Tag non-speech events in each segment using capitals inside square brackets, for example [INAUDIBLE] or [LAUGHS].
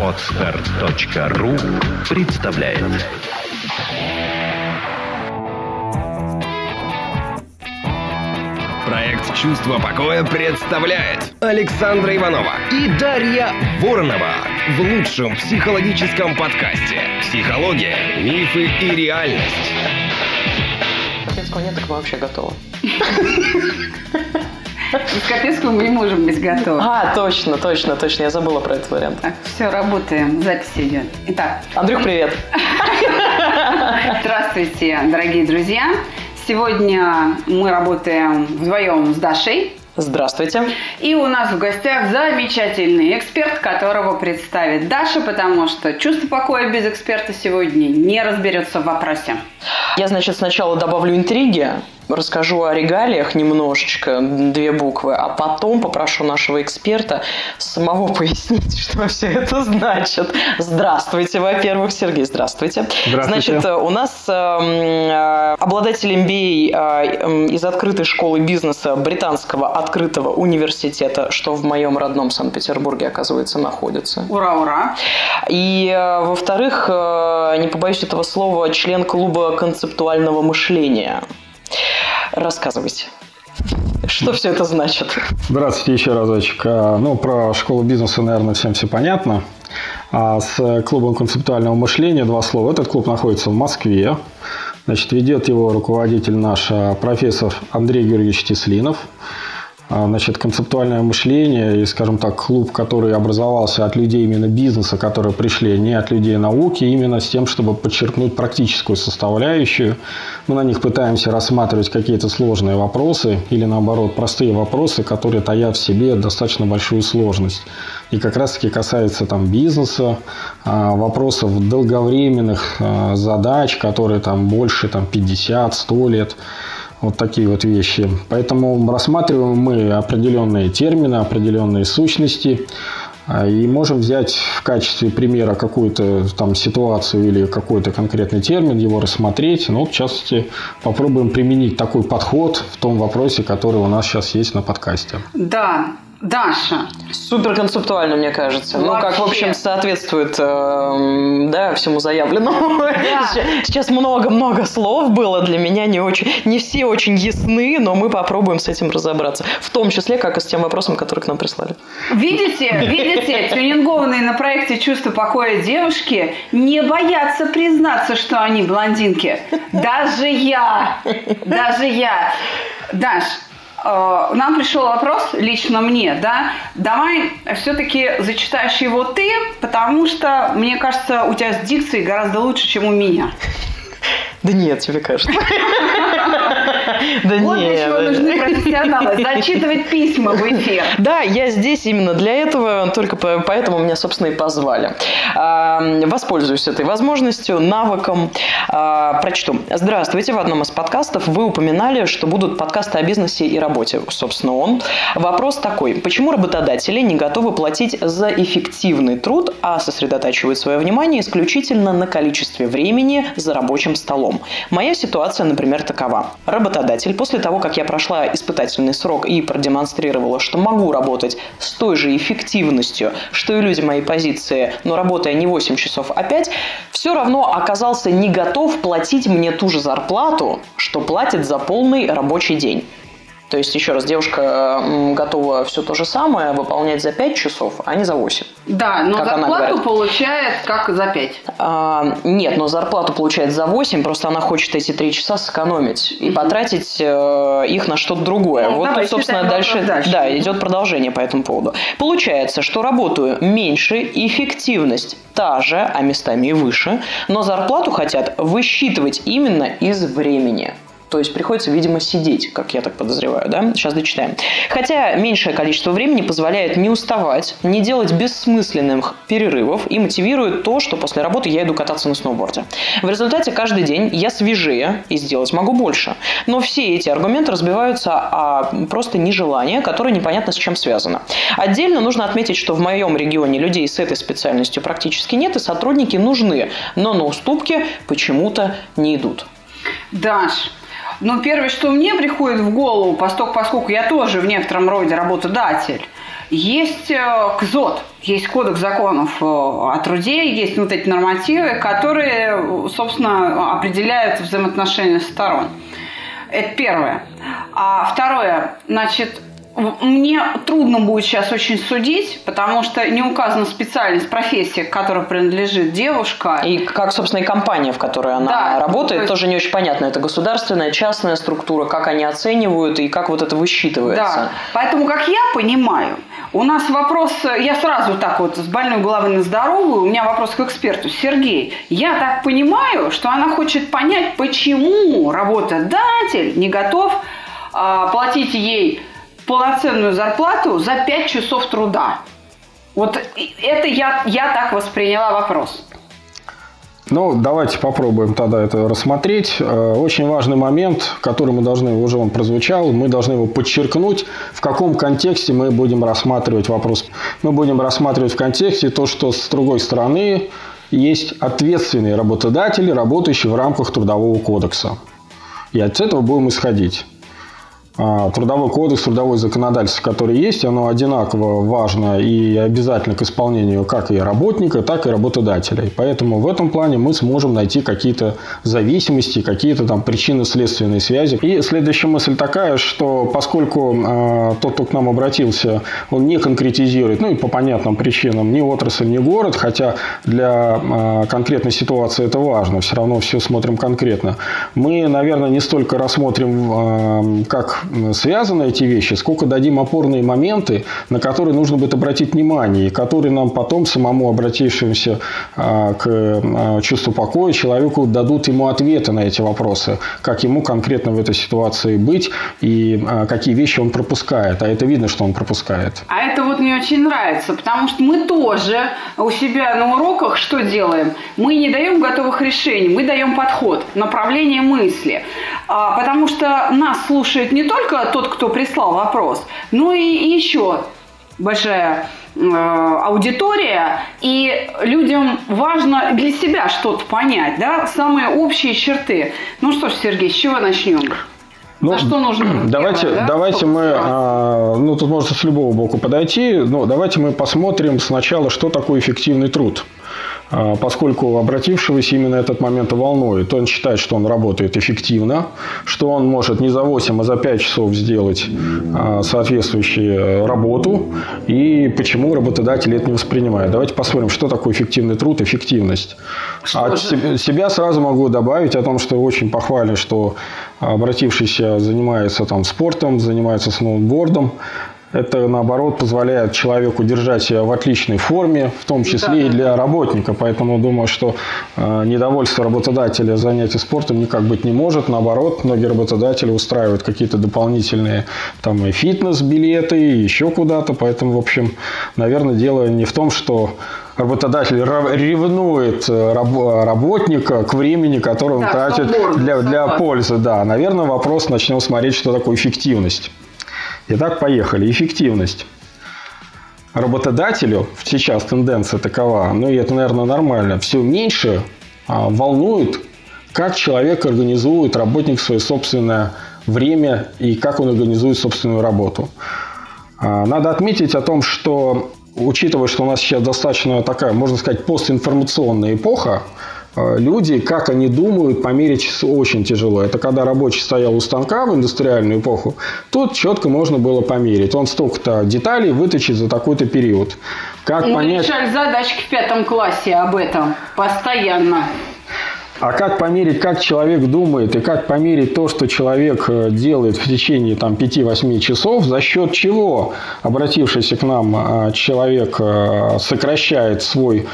Отстар.ру представляет Проект «Чувство покоя» представляет Александра Иванова и Дарья Воронова в лучшем психологическом подкасте «Психология, мифы и реальность». Капецкого нет, так мы вообще готовы. [LAUGHS] Без Капецкого мы не можем быть готовы. А, точно, точно, точно. Я забыла про этот вариант. Так, все, работаем. Запись идет. Итак, Андрюх, привет. [LAUGHS] здравствуйте, дорогие друзья. Сегодня мы работаем вдвоем с Дашей. Здравствуйте. И у нас в гостях замечательный эксперт, которого представит Даша, потому что чувство покоя без эксперта сегодня не разберется в вопросе. Я, значит, сначала добавлю интриги, расскажу о регалиях немножечко, две буквы, а потом попрошу нашего эксперта самого [LAUGHS] пояснить, что все это значит. Здравствуйте, во-первых, Сергей, здравствуйте. Здравствуйте. Значит, у нас э, э, обладатель MBA э, из открытой школы бизнеса британского открытого университета, что в моем родном Санкт-Петербурге, оказывается, находится. Ура, ура! И, э, во-вторых, э, не побоюсь этого слова, член клуба концептуального мышления. Рассказывайте. Что все это значит? Здравствуйте еще разочек. А, Ну, про школу бизнеса, наверное, всем все понятно. А с клубом концептуального мышления два слова. Этот клуб находится в Москве. Значит, ведет его руководитель наш а, профессор Андрей Георгиевич Теслинов. А, Значит, концептуальное мышление и, скажем так, клуб, который образовался от людей именно бизнеса, которые пришли не от людей науки, именно с тем, чтобы подчеркнуть практическую составляющую. Мы на них пытаемся рассматривать какие-то сложные вопросы или, наоборот, простые вопросы, которые таят в себе достаточно большую сложность. И как раз-таки касается там бизнеса, а, вопросов долговременных а, задач, которые там больше там, 50-100 лет. Вот такие вот вещи. Поэтому рассматриваем мы определенные термины, определенные сущности. а, И можем взять в качестве примера какую-то там ситуацию или какой-то конкретный термин, его рассмотреть. Ну, в частности, попробуем применить такой подход в том вопросе, который у нас сейчас есть на подкасте. Да, Даша, Супер концептуально, мне кажется. Ну, как, в Вообще. общем, соответствует эм, да, всему заявленному. [LAUGHS] Сейчас много-много слов было для меня не очень... Не все очень ясны, но мы попробуем с этим разобраться. В том числе, как и с тем вопросом, который к нам прислали. Видите, видите, тюнингованные на проекте «Чувство покоя» девушки не боятся признаться, что они блондинки. Даже я, даже я. Даш, э, нам пришел вопрос, лично мне, да, давай все-таки зачитаешь его ты, потому что, мне кажется, у тебя с дикцией гораздо лучше, чем у меня. Да нет, тебе кажется. [LAUGHS] Да Вот для чего нет. нужны профессионалы. Зачитывать письма в эфир. Да, я здесь именно для этого, только по- поэтому меня, собственно, и позвали. Воспользуюсь этой возможностью, навыком. А, Прочту. Здравствуйте. В одном из подкастов вы упоминали, что будут подкасты о бизнесе и работе. Собственно, он. Вопрос такой. Почему работодатели не готовы платить за эффективный труд, а сосредотачивают свое внимание исключительно на количестве времени за рабочим столом? Моя ситуация, например, такова. Работодатель после того, как я прошла испытательный срок и продемонстрировала, что могу работать с той же эффективностью, что и люди моей позиции, но работая не 8 часов, а 5, все равно оказался не готов платить мне ту же зарплату, что платит за полный рабочий день. То есть, еще раз, девушка готова все то же самое выполнять за 5 часов, а не за 8. Да, но Как зарплату получает как за пять. А, нет, но зарплату получает за 8, просто она хочет эти 3 часа сэкономить и потратить э, их на что-то другое. Ну, вот давай, тут, собственно, дальше, дальше. Да, идет продолжение по этому поводу. Получается, что работаю меньше, эффективность та же, а местами и выше, но зарплату хотят высчитывать именно из времени. То есть приходится, видимо, сидеть, как я так подозреваю, да? Сейчас дочитаем. Хотя меньшее количество времени позволяет не уставать, не делать бессмысленных перерывов и мотивирует то, что после работы я иду кататься на сноуборде. В результате каждый день я свежее и сделать могу больше. Но все эти аргументы разбиваются о просто нежелание, которое непонятно с чем связано. Отдельно нужно отметить, что в моем регионе людей с этой специальностью практически нет, и сотрудники нужны, но на уступки почему-то не идут. Даш, ну первое, что мне приходит в голову, поскольку, поскольку я тоже в некотором роде работодатель, есть э, КЗОТ, есть Кодекс законов э, о труде, есть вот эти нормативы, которые, собственно, определяют взаимоотношения сторон. Это первое. А второе, значит, мне трудно будет сейчас очень судить, потому что не указана специальность, профессия, к которой принадлежит девушка. И как, собственно, и компания, в которой она да, работает, то есть... тоже не очень понятно. Это государственная, частная структура, как они оценивают и как вот это высчитывается. Да, поэтому, как я понимаю, у нас вопрос, я сразу так вот с больной головы на здоровую, у меня вопрос к эксперту. Сергей, я так понимаю, что она хочет понять, почему работодатель не готов а, платить ей полноценную зарплату за 5 часов труда. Вот это я, я так восприняла вопрос. Ну, давайте попробуем тогда это рассмотреть. Э, очень важный момент, который мы должны, уже он прозвучал, мы должны его подчеркнуть, в каком контексте мы будем рассматривать вопрос. Мы будем рассматривать в контексте то, что с другой стороны есть ответственные работодатели, работающие в рамках Трудового кодекса. И от этого будем исходить. А, трудовой кодекс, трудовое законодательство, которое есть, оно одинаково важно и обязательно к исполнению как и работника, так и работодателя. Поэтому в этом плане мы сможем найти какие-то зависимости, какие-то там причинно-следственные связи. И следующая мысль такая, что поскольку э, тот, кто к нам обратился, он не конкретизирует, ну и по понятным причинам, ни отрасль, ни город, хотя для э, конкретной ситуации это важно, все равно все смотрим конкретно. Мы, наверное, не столько рассмотрим, э, как связаны эти вещи, сколько дадим опорные моменты, на которые нужно будет обратить внимание, и которые нам потом самому обратившемуся а, к а, чувству покоя человеку дадут ему ответы на эти вопросы, как ему конкретно в этой ситуации быть и а, какие вещи он пропускает. А это видно, что он пропускает. А это вот мне очень нравится, потому что мы тоже у себя на уроках что делаем? Мы не даем готовых решений, мы даем подход, направление мысли. Потому что нас слушает не только только тот, кто прислал вопрос, но и еще большая э, аудитория, и людям важно для себя что-то понять, да, самые общие черты. Ну что ж, Сергей, с чего начнем? Ну, На что нужно? [CLEARS THROAT] Давайте, первое, да? давайте мы, а, ну тут можно с любого боку подойти, но давайте мы посмотрим сначала, что такое эффективный труд. А, поскольку обратившегося именно этот момент волнует. Он считает, что он работает эффективно, что он может не за 8, а за 5 часов сделать а, соответствующую работу, и почему работодатель это не воспринимает. Давайте посмотрим, что такое эффективный труд, эффективность. Что От же? себя сразу могу добавить о том, что очень похвально, что обратившийся занимается там спортом, занимается сноубордом, это, наоборот, позволяет человеку держать себя в отличной форме, в том числе да. и для работника. Поэтому думаю, что э, недовольство работодателя занятия спортом никак быть не может. Наоборот, многие работодатели устраивают какие-то дополнительные там и фитнес-билеты, и еще куда-то. Поэтому, в общем, наверное, дело не в том, что работодатель ревнует э, работника к времени, которое он да, тратит для, для пользы. Да, наверное, вопрос начнем смотреть, что такое эффективность. Итак, поехали. Эффективность. Работодателю сейчас тенденция такова, ну и это, наверное, нормально, все меньше а, волнует, как человек организует, работник свое собственное время и как он организует собственную работу. А, надо отметить о том, что учитывая, что у нас сейчас достаточно такая, можно сказать, постинформационная эпоха, люди, как они думают, померить очень тяжело. Это когда рабочий стоял у станка в индустриальную эпоху, тут четко можно было померить. Он столько-то деталей выточит за такой-то период. Как Мы понять... решали задачки в пятом классе об этом постоянно. А как померить, как человек думает, и как померить то, что человек э, делает в течение там, 5-8 часов, за счет чего обратившийся к нам э, человек э, сокращает свой,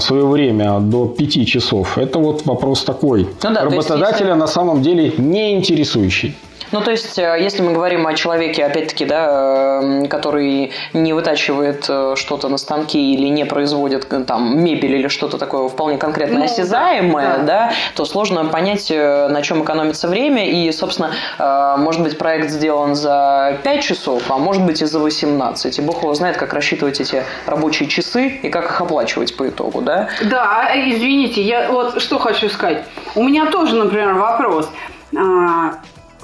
свое время до 5 часов, это вот вопрос такой. Ну да, Работодателя есть, на самом деле не интересующий. Ну, то есть, э, если мы говорим о человеке, опять-таки, да, эм, который не вытачивает э, что-то на станке или не производит э, там мебель или что-то такое вполне конкретно ну, осязаемое, да. да, то сложно понять, на чем экономится время. И, собственно, может быть, проект сделан за 5 часов, а может быть и за 18. И бог его знает, как рассчитывать эти рабочие часы и как их оплачивать по итогу, да? Да, извините, я вот что хочу сказать. У меня тоже, например, вопрос.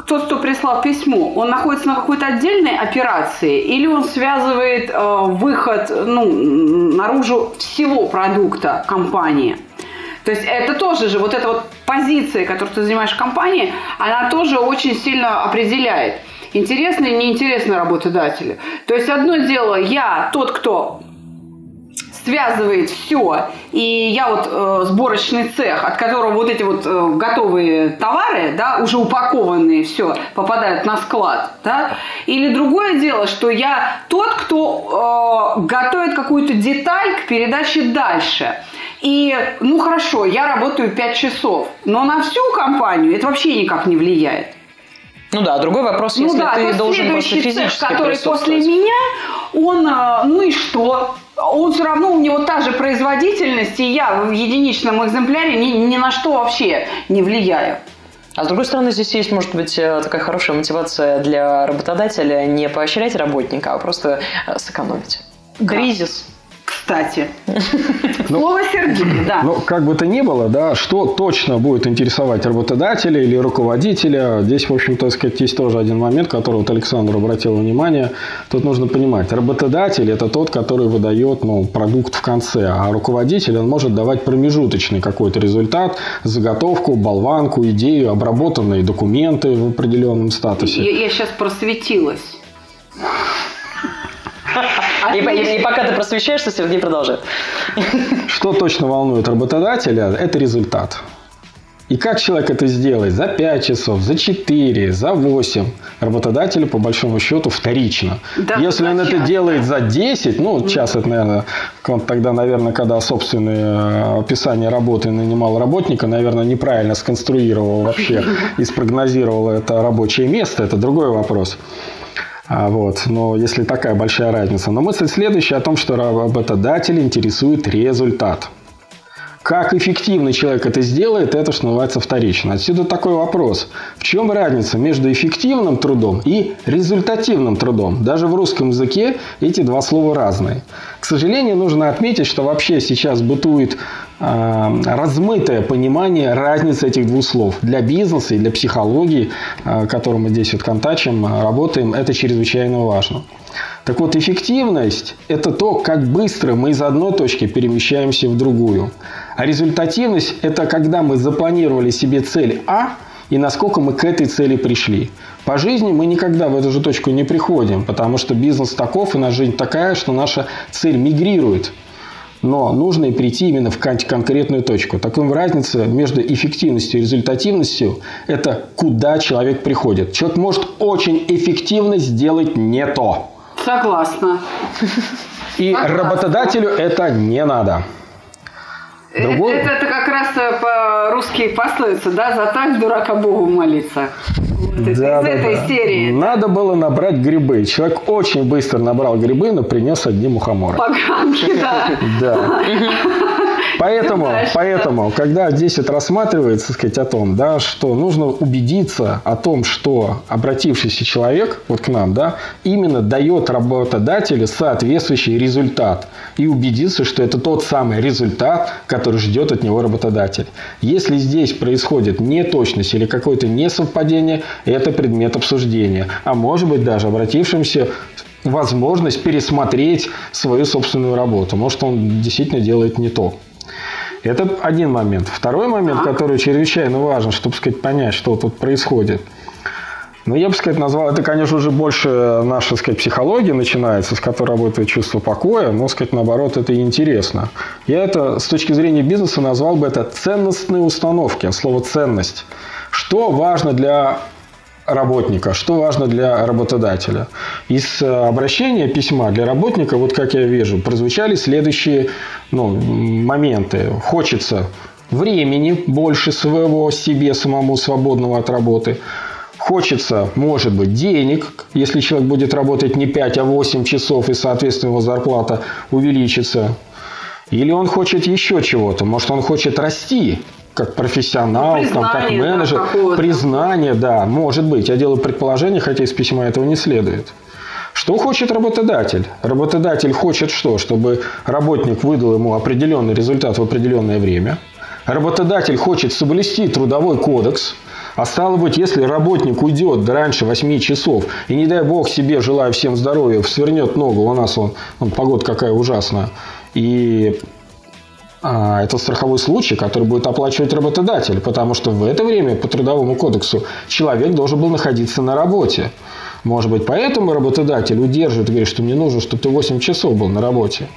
Тот, кто прислал письмо, он находится на какой-то отдельной операции или он связывает э, выход ну, наружу всего продукта компании? То есть это тоже же, вот эта вот позиция, которую ты занимаешь в компании, она тоже очень сильно определяет, интересно или неинтересно работодателю. То есть одно дело, я тот, кто связывает все. И я вот э, сборочный цех, от которого вот эти вот э, готовые товары, да, уже упакованные, все, попадают на склад, да. Или другое дело, что я тот, кто э, готовит какую-то деталь к передаче дальше. И, ну хорошо, я работаю 5 часов, но на всю компанию это вообще никак не влияет. Ну да, другой вопрос, ну если да, ты должен просто физически цех, который после меня, он, э, ну и что? Он все равно, у него та же производительность, и я в единичном экземпляре ни, ни на что вообще не влияю. А с другой стороны, здесь есть, может быть, э, такая хорошая мотивация для работодателя не поощрять работника, а просто э, сэкономить. Кризис. Кстати. [LAUGHS] Слово Сергея, [CLEARS THROAT] да. Ну, как бы то ни было, да, что точно будет интересовать работодателя или руководителя, здесь, в общем-то, сказать, есть тоже один момент, который вот Александр обратил внимание. Тут нужно понимать, работодатель – это тот, который выдает ну, продукт в конце, а руководитель, он может давать промежуточный какой-то результат, заготовку, болванку, идею, обработанные документы в определенном статусе. Я, я сейчас просветилась. И, и- и пока ты просвещаешься, Сергей продолжает. Что точно волнует работодателя, это результат. И как человек это сделает? За 5 часов, за 4, за 8. Работодателю, по большому счету, вторично. Да, Если он это делает за 10, ну, час это, наверное, тогда, наверное, когда собственное э, описание работы нанимал работника, наверное, неправильно сконструировал вообще [LAUGHS] и спрогнозировал это рабочее место, это другой вопрос. А, Вот. Но если такая большая разница. Но мысль следующая о том, что работодатель интересует результат. Как эффективно человек это сделает, это что называется вторично. Отсюда такой вопрос. В чем разница между эффективным трудом и результативным трудом? Даже в русском языке эти два слова разные. К сожалению, нужно отметить, что вообще сейчас бытует э, размытое понимание разницы этих двух слов. Для бизнеса и для психологии, э, которым мы здесь вот контачим, работаем, это чрезвычайно важно. Так вот, эффективность – это то, как быстро мы из одной точки перемещаемся в другую. А результативность – это когда мы запланировали себе цель А, и насколько мы к этой цели пришли. По жизни мы никогда в эту же точку не приходим, потому что бизнес таков и наша жизнь такая, что наша цель мигрирует. Но нужно и прийти именно в кон- конкретную точку. Так вот, разница между эффективностью и результативностью – это куда человек приходит. Человек может очень эффективно сделать не то. Согласна. И Согласна. работодателю это не надо. Другой- Это, это как раз э, по-русски пословица, да, заставь дурака Богу молиться. Вот это из этой серии. Надо было набрать грибы. Человек очень быстро набрал грибы, но принес одни мухоморы. Поганки, да. Да. [LAUGHS] Поэтому, поэтому, когда здесь вот рассматривается, сказать, о том, да, что нужно убедиться о том, что обратившийся человек, вот к нам, да, именно дает работодателю соответствующий результат. И убедиться, что это тот самый результат, который ждет от него работодатель. Если здесь происходит неточность или какое-то несовпадение, это предмет обсуждения. А может быть даже обратившимся возможность пересмотреть свою собственную работу. Может, он действительно делает не то. Это один момент. Второй момент, Так. который чрезвычайно важен, чтобы сказать, понять, что тут происходит. Ну, я бы сказать, назвал, это, конечно, уже больше наша, так сказать, психология начинается, с которой работает чувство покоя, но, сказать, наоборот, это и интересно. Я это, с точки зрения бизнеса, назвал бы это ценностные установки, от слова ценность. Что важно для работника, что важно для работодателя. Из э, обращения письма для работника, вот как я вижу, прозвучали следующие ну, моменты. Хочется времени больше своего себе самому свободного от работы. Хочется, может быть, денег, если человек будет работать не 5, а 8 часов, и, соответственно, его зарплата увеличится. Или он хочет еще чего-то. Может, он хочет расти как профессионал, Ну, там, как менеджер. какого-то. признание, да, может быть. Я делаю предположение, хотя из письма этого не следует. Что хочет работодатель? Работодатель хочет что? Чтобы работник выдал ему определенный результат в определенное время. Работодатель хочет соблюсти трудовой кодекс. А стало быть, если работник уйдет раньше 8 часов, и не дай бог себе, желаю всем здоровья, свернет ногу, у нас он, он погода какая ужасная, и а, это страховой случай, который будет оплачивать работодатель, потому что в это время по Трудовому кодексу человек должен был находиться на работе. Может быть, поэтому работодатель удерживает говорит, что мне нужно, чтобы ты 8 часов был на работе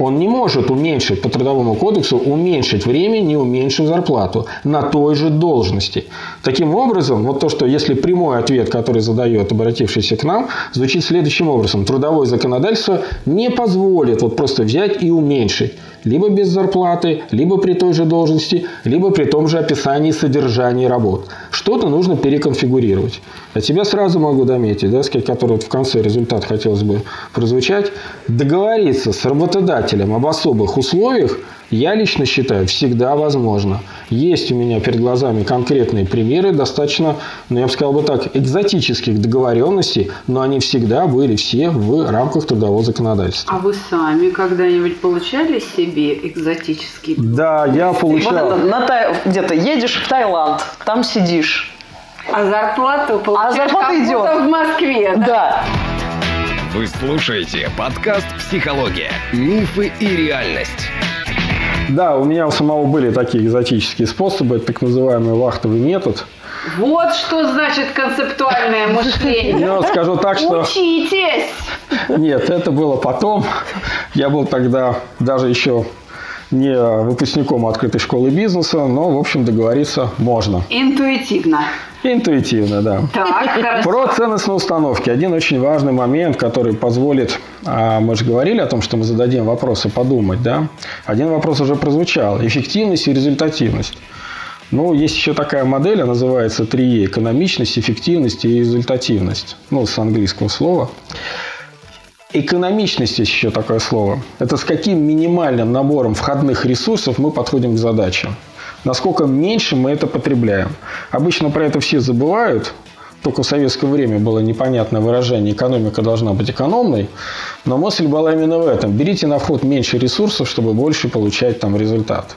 он не может уменьшить по трудовому кодексу, уменьшить время, не уменьшив зарплату на той же должности. Таким образом, вот то, что если прямой ответ, который задает обратившийся к нам, звучит следующим образом. Трудовое законодательство не позволит вот просто взять и уменьшить. Либо без зарплаты, либо при той же должности, либо при том же описании содержания работ. Что-то нужно переконфигурировать. От себя сразу могу дометить, да, который вот в конце результат хотелось бы прозвучать. Договориться с работодателем об особых условиях я лично считаю, всегда возможно. Есть у меня перед глазами конкретные примеры, достаточно, ну, я бы сказал бы так, экзотических договоренностей, но они всегда были все в рамках трудового законодательства. А вы сами когда-нибудь получали себе экзотические? Да, я получал. Вот это, на Тай- где-то едешь в Таиланд, там сидишь. А зарплату получаешь зарплата как идет. в Москве. да? Да. Вы слушаете подкаст «Психология. Мифы и реальность». Да, у меня у самого были такие экзотические способы, так называемый вахтовый метод. Вот что значит концептуальное мышление. Но скажу так, что... Учитесь! Нет, это было потом. Я был тогда даже еще не выпускником открытой школы бизнеса, но, в общем, договориться можно. Интуитивно. Интуитивно, да. Так. [LAUGHS] Про ценностные установки. Один очень важный момент, который позволит, а, мы же говорили о том, что мы зададим вопросы подумать, да? Один вопрос уже прозвучал. Эффективность и результативность. Ну, есть еще такая модель, она называется 3E. Экономичность, эффективность и результативность. Ну, с английского слова. Экономичность есть еще такое слово. Это с каким минимальным набором входных ресурсов мы подходим к задачам. Насколько меньше мы это потребляем. Обычно про это все забывают. Только в советское время было непонятное выражение «экономика должна быть экономной». Но мысль была именно в этом. Берите на вход меньше ресурсов, чтобы больше получать там результат.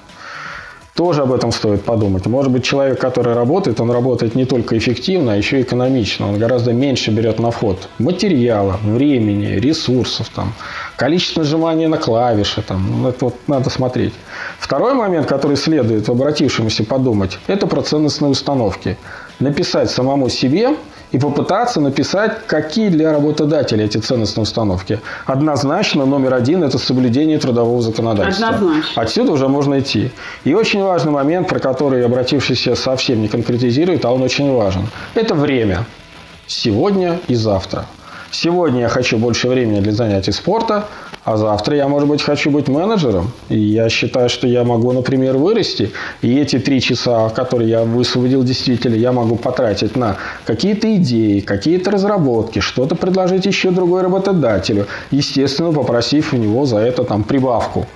Тоже об этом стоит подумать. Может быть, человек, который работает, он работает не только эффективно, а еще и экономично. Он гораздо меньше берет на вход материала, времени, ресурсов, там, количество нажимания на клавиши. Там, ну, это вот надо смотреть. Второй момент, который следует обратившемуся подумать, это про ценностные установки. Написать самому себе и попытаться написать, какие для работодателя эти ценностные установки. Однозначно номер один – это соблюдение трудового законодательства. Однозначно. Отсюда уже можно идти. И очень важный момент, про который обратившийся совсем не конкретизирует, а он очень важен. Это время. Сегодня и завтра. Сегодня я хочу больше времени для занятий спорта, а завтра я, может быть, хочу быть менеджером. И я считаю, что я могу, например, вырасти. И эти три часа, которые я высвободил действительно, я могу потратить на какие-то идеи, какие-то разработки, что-то предложить еще другой работодателю. Естественно, попросив у него за это там прибавку.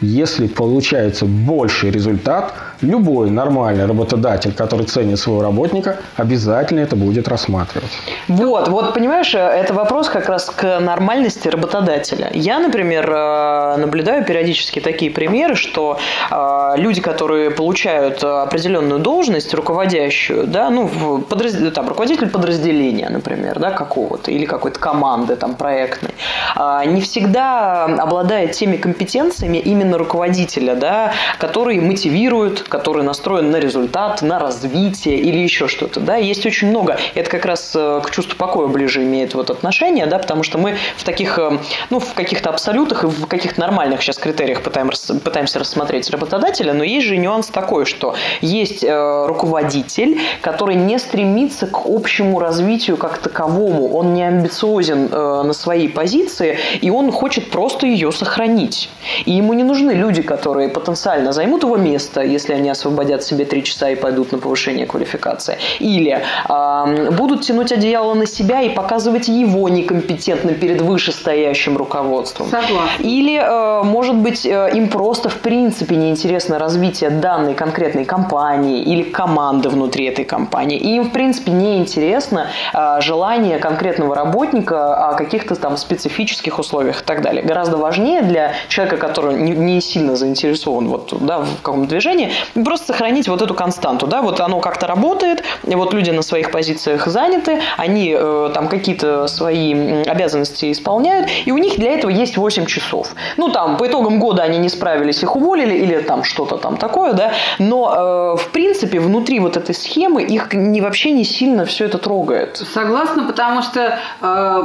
Если получается больший результат, любой нормальный работодатель, который ценит своего работника, обязательно это будет рассматривать. Вот, вот, понимаешь, это вопрос как раз к нормальности работодателя. Я, например, э, наблюдаю периодически такие примеры, что э, люди, которые получают определенную должность, руководящую, да, ну, подраз- там, руководитель подразделения, например, да, какого-то, или какой-то команды там проектной, э, не всегда обладает теми компетенциями именно руководителя, да, который мотивирует, который настроен на результат, на развитие или еще что-то, да, есть очень много. Это как раз э, к чувству покоя ближе имеет вот отношение, да, потому что мы в таких, э, ну, в каких-то абсолютах и в каких-то нормальных сейчас критериях пытаем, рас- пытаемся рассмотреть работодателя, но есть же нюанс такой, что есть э, руководитель, который не стремится к общему развитию как таковому, он не амбициозен на своей позиции, и он хочет просто ее сохранить. И ему не нужны люди, которые потенциально займут его место, если они освободят себе три часа и пойдут на повышение квалификации. Или э, будут тянуть одеяло на себя и показывать его некомпетентно перед вышестоящим руководством. Согласна. Или, э, может быть, э, им просто в принципе неинтересно развитие данной конкретной компании или команды внутри этой компании. И им, в принципе, неинтересно э, желание конкретного работника о каких-то там специфических условиях и так далее. Гораздо важнее для человека, который не, не сильно заинтересован вот, да, в каком-то движении, просто сохранить вот эту константу, да, вот оно как-то работает, и вот люди на своих позициях заняты, они э, там какие-то свои обязанности исполняют, и у них для этого есть 8 часов. Ну, там, по итогам года они не справились, их уволили, или там что-то там такое, да, но, э, в принципе, внутри вот этой схемы их не, вообще не сильно все это трогает. Согласна, потому что э,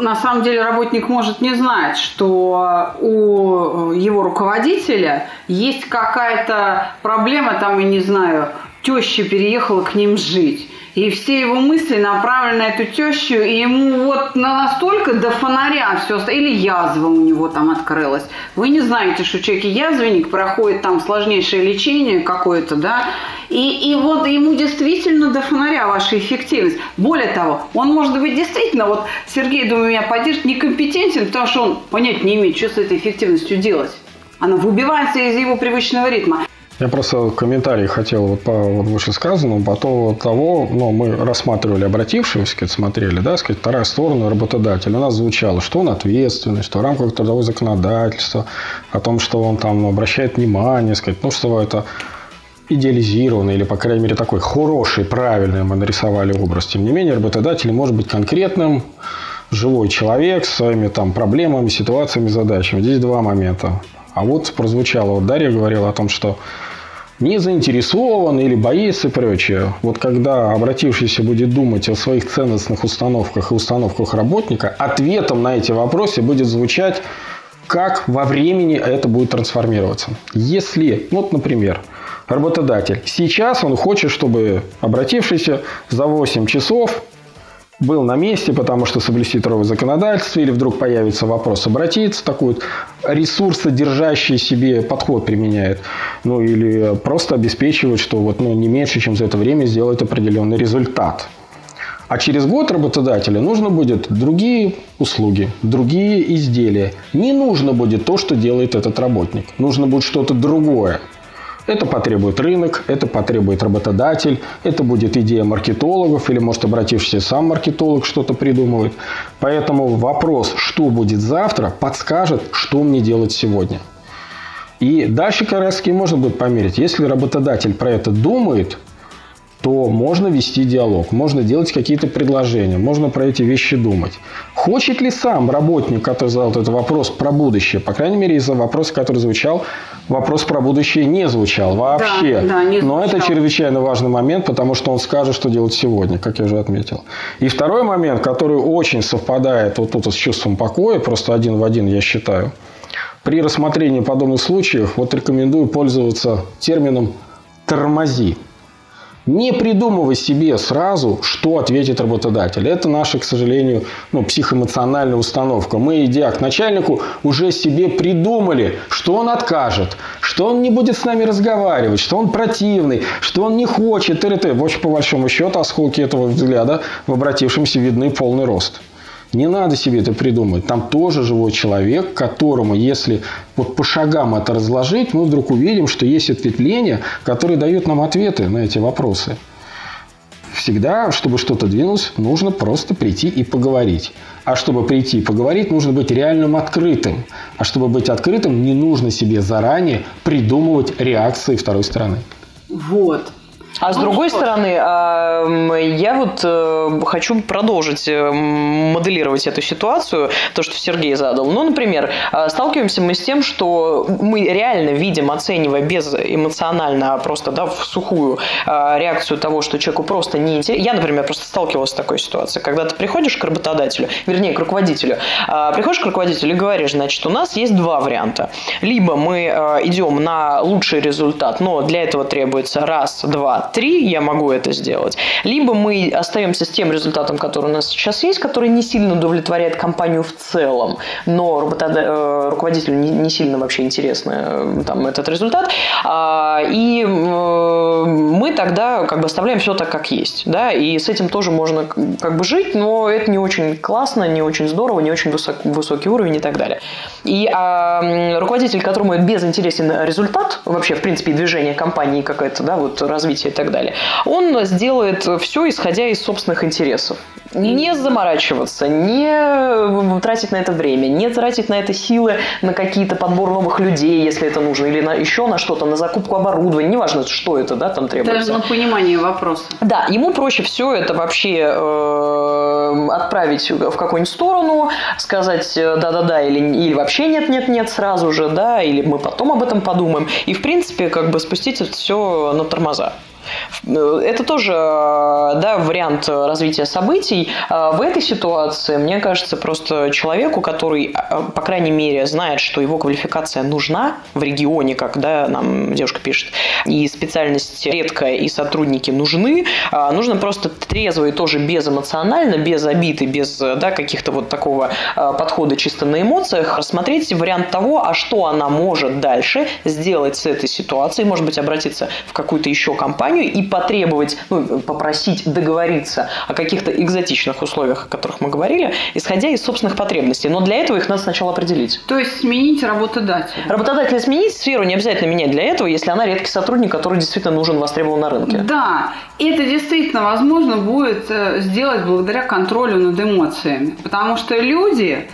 на самом деле работник может не знать, что у его руководителя есть какая-то проблема, там, я не знаю, теща переехала к ним жить. И все его мысли направлены на эту тещу, и ему вот настолько до фонаря все Или язва у него там открылась. Вы не знаете, что человек язвенник проходит там сложнейшее лечение какое-то, да, и, и вот ему действительно до фонаря ваша эффективность. Более того, он может быть действительно, вот Сергей, думаю, меня поддержит, некомпетентен, потому что он понять не имеет, что с этой эффективностью делать. Она выбивается из его привычного ритма. Я просто в комментарии хотел вот по вот вышесказанному, по поводу того, ну, мы рассматривали обратившегося, смотрели, да, сказать, вторая сторона работодателя. У нас звучало, что он ответственный, что в рамках трудового законодательства, о том, что он там обращает внимание, сказать, ну, что это идеализированный или, по крайней мере, такой хороший, правильный мы нарисовали образ. Тем не менее, работодатель может быть конкретным, живой человек с своими там проблемами, ситуациями, задачами. Здесь два момента. А вот прозвучало, вот Дарья говорила о том, что не заинтересован или боится и прочее. Вот когда обратившийся будет думать о своих ценностных установках и установках работника, ответом на эти вопросы будет звучать, как во времени это будет трансформироваться. Если, вот, например, работодатель сейчас он хочет, чтобы обратившийся за 8 часов был на месте, потому что соблюсти трудовое законодательство, или вдруг появится вопрос обратиться, такой вот ресурсодержащий себе подход применяет, ну или просто обеспечивает, что вот, ну, не меньше, чем за это время сделает определенный результат. А через год работодателю нужно будет другие услуги, другие изделия. Не нужно будет то, что делает этот работник. Нужно будет что-то другое. Это потребует рынок, это потребует работодатель, это будет идея маркетологов или, может, обратившийся сам маркетолог что-то придумывает. Поэтому вопрос, что будет завтра, подскажет, что мне делать сегодня. И дальше как раз можно будет померить. Если работодатель про это думает, то можно вести диалог, можно делать какие-то предложения, можно про эти вещи думать. Хочет ли сам работник, который задал этот вопрос про будущее, по крайней мере, из-за вопроса, который звучал, вопрос про будущее не звучал вообще. Да, да, не звучал. Но это чрезвычайно важный момент, потому что он скажет, что делать сегодня, как я уже отметил. И второй момент, который очень совпадает вот тут с чувством покоя, просто один в один, я считаю. При рассмотрении подобных случаев вот рекомендую пользоваться термином «тормози». Не придумывай себе сразу, что ответит работодатель. Это наша, к сожалению, ну, психоэмоциональная установка. Мы, идя к начальнику, уже себе придумали, что он откажет, что он не будет с нами разговаривать, что он противный, что он не хочет. Т -т -т. В общем, по большому счету, осколки этого взгляда в обратившемся видны полный рост. Не надо себе это придумать. Там тоже живой человек, которому, если вот по шагам это разложить, мы вдруг увидим, что есть ответвления, которые дают нам ответы на эти вопросы. Всегда, чтобы что-то двинулось, нужно просто прийти и поговорить. А чтобы прийти и поговорить, нужно быть реальным открытым. А чтобы быть открытым, не нужно себе заранее придумывать реакции второй стороны. Вот. А с ну, другой стороны, я вот э, хочу продолжить э, моделировать эту ситуацию, то, что Сергей задал. Ну, например, э, сталкиваемся мы с тем, что мы реально видим, оценивая без эмоционально, а просто да, в сухую реакцию того, что человеку просто не интересно. Я, например, просто сталкивалась с такой ситуацией, когда ты приходишь к работодателю, вернее, к руководителю, приходишь к руководителю и говоришь, значит, у нас есть два варианта. Либо мы идем на лучший результат, но для этого требуется раз, два, три я могу это сделать. Либо мы остаемся с тем результатом, который у нас сейчас есть, который не сильно удовлетворяет компанию в целом, но э, руководителю не сильно вообще интересно э, там, этот результат. А, и э, мы тогда как бы оставляем все так, как есть. Да? И с этим тоже можно как бы жить, но это не очень классно, не очень здорово, не очень высок, высокий уровень и так далее. И а, руководитель, которому безинтересен результат, вообще, в принципе, движение компании какое-то, да, вот развитие так далее. Он сделает все, исходя из собственных интересов. Не заморачиваться, не тратить на это время, не тратить на это силы, на какие-то подбор новых людей, если это нужно, или на еще на что-то, на закупку оборудования, неважно, что это, да, там требуется. Даже на понимание вопроса. Да, ему проще все это вообще э, отправить в какую-нибудь сторону, сказать э, да-да-да или, или вообще нет-нет-нет сразу же, да, или мы потом об этом подумаем. И, в принципе, как бы спустить это все на тормоза. Это тоже да, вариант развития событий. В этой ситуации, мне кажется, просто человеку, который, по крайней мере, знает, что его квалификация нужна в регионе, как да, нам девушка пишет, и специальность редкая, и сотрудники нужны, нужно просто трезво и тоже безэмоционально, без обиды, без да, каких-то вот такого подхода чисто на эмоциях, рассмотреть вариант того, а что она может дальше сделать с этой ситуацией, может быть, обратиться в какую-то еще компанию, компанию и потребовать, ну, попросить договориться о каких-то экзотичных условиях, о которых мы говорили, исходя из собственных потребностей. Но для этого их надо сначала определить. То есть сменить работодателя. Работодателя сменить, сферу не обязательно менять для этого, если она редкий сотрудник, который действительно нужен, востребован на рынке. Да, это действительно возможно будет э, сделать благодаря контролю над эмоциями. Потому что люди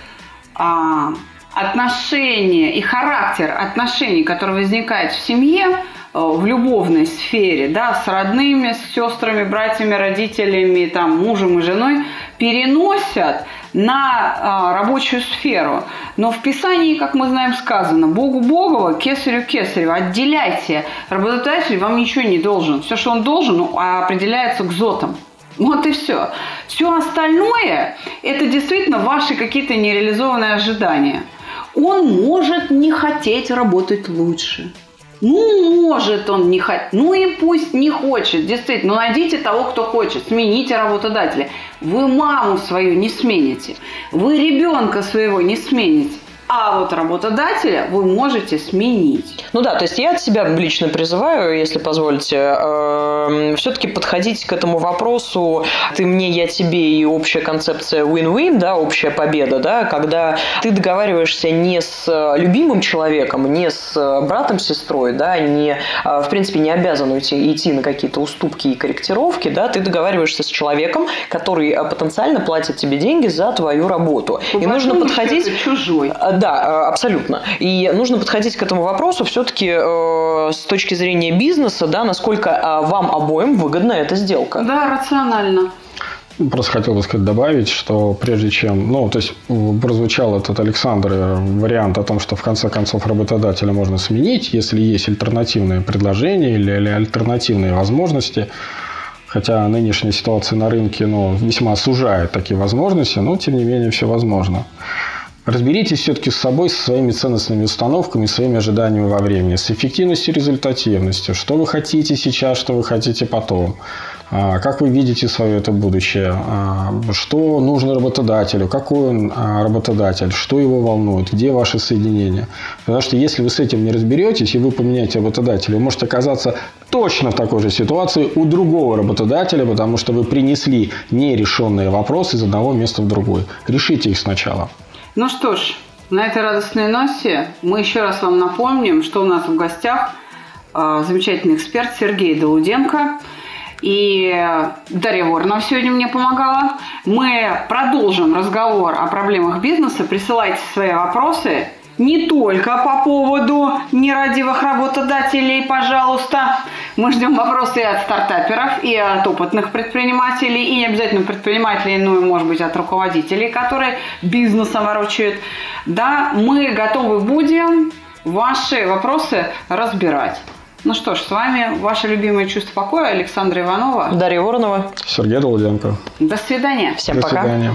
а, отношения и характер отношений, который возникает в семье, в любовной сфере, да, с родными, с сестрами, братьями, родителями, там, мужем и женой, переносят на а, рабочую сферу. Но в Писании, как мы знаем, сказано, Богу Богова, кесарю кесарю, отделяйте. Работодатель вам ничего не должен. Все, что он должен, ну, определяется к зотам. Вот и все. Все остальное – это действительно ваши какие-то нереализованные ожидания. Он может не хотеть работать лучше. Ну, может он не хотеть. Ну и пусть не хочет. Действительно, ну найдите того, кто хочет. Смените работодателя. Вы маму свою не смените. Вы ребенка своего не смените. А вот работодателя вы можете сменить. Ну да, то есть я от себя лично призываю, если позволите, э, все-таки подходить к этому вопросу «ты мне, я тебе» и общая концепция win-win, да, общая победа, да, когда ты договариваешься не с любимым человеком, не с братом, сестрой, да, не, э, в принципе, не обязан уйти, идти на какие-то уступки и корректировки, да, ты договариваешься с человеком, который э, потенциально платит тебе деньги за твою работу. По и нужно подходить... чужой. Да, э, абсолютно. И нужно подходить к этому вопросу все-таки э, с точки зрения бизнеса, да, насколько э, вам обоим выгодна эта сделка. Да, рационально. Просто хотел бы сказать, добавить, что прежде чем, ну, то есть прозвучал этот Александр вариант о том, что в конце концов работодателя можно сменить, если есть альтернативные предложения или, или альтернативные возможности. Хотя нынешняя ситуация на рынке ну, весьма сужает такие возможности, но тем не менее все возможно. Разберитесь все-таки с собой, со своими ценностными установками, своими ожиданиями во времени, с эффективностью и результативностью. Что вы хотите сейчас, что вы хотите потом. А, как вы видите свое это будущее? А, что нужно работодателю? Какой он а, работодатель? Что его волнует? Где ваши соединения? Потому что если вы с этим не разберетесь, и вы поменяете работодателя, вы можете оказаться точно в такой же ситуации у другого работодателя, потому что вы принесли нерешенные вопросы из одного места в другой. Решите их сначала. Ну что ж, на этой радостной ноте мы еще раз вам напомним, что у нас в гостях э, замечательный эксперт Сергей Долуденко. И Дарья Воронова сегодня мне помогала. Мы продолжим разговор о проблемах бизнеса. Присылайте свои вопросы не только по поводу нерадивых работодателей, пожалуйста. Мы ждем вопросы и от стартаперов, и от опытных предпринимателей, и не обязательно предпринимателей, но и, может быть, от руководителей, которые бизнесом ворочают. Да, мы готовы будем ваши вопросы разбирать. Ну что ж, с вами ваше любимое чувство покоя Александра Иванова. Дарья Воронова. Сергей Долуденко. До свидания. Всем До пока. свидания.